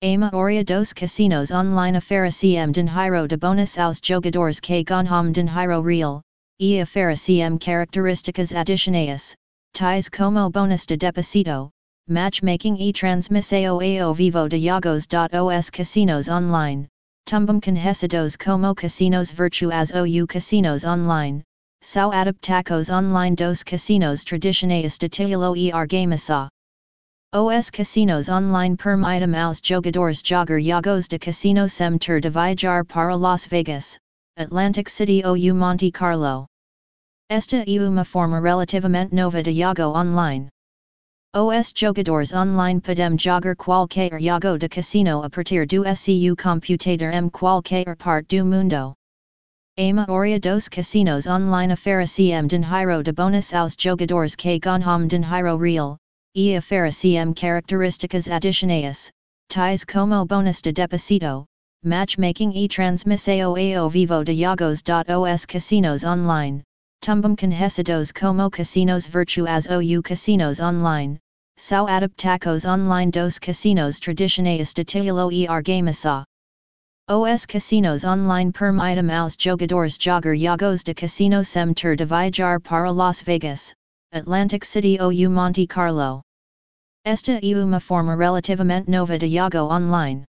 A maioria dos casinos online oferecem dinheiro de bônus aos jogadores que ganham dinheiro real, e oferecem características adicionais, tais como bônus de deposito, matchmaking e transmissao ao vivo de jogos.os casinos online, tumbum conhecidos como casinos virtuais ou casinos online, Sao adaptacos online dos casinos tradicionais de titulo e argamasa. Os casinos online permitem aos jogadores jogar jogos de casino sem ter de viajar para Las Vegas, Atlantic City ou Monte Carlo. Esta é uma forma relativamente nova de jogo online. Os jogadores online podem jogar qualquer jogo de casino a partir do seu computador em qualquer parte do mundo. A maioria dos casinos online oferecem dinheiro de bônus aos jogadores que ganham dinheiro real, e oferecem características adicionais, tais como bônus de deposito, matchmaking e transmissão ao vivo de jogos.os casinos online, tumbum conhecidos como casinos virtuais ou casinos online, são adaptacos online dos casinos tradicionais de titulo e argamasa. Os casinos online permitem aos jogadores jogar jogos de casino sem ter de viajar para Las Vegas, Atlantic City ou Monte Carlo. Esta é uma forma relativamente nova de jogo online.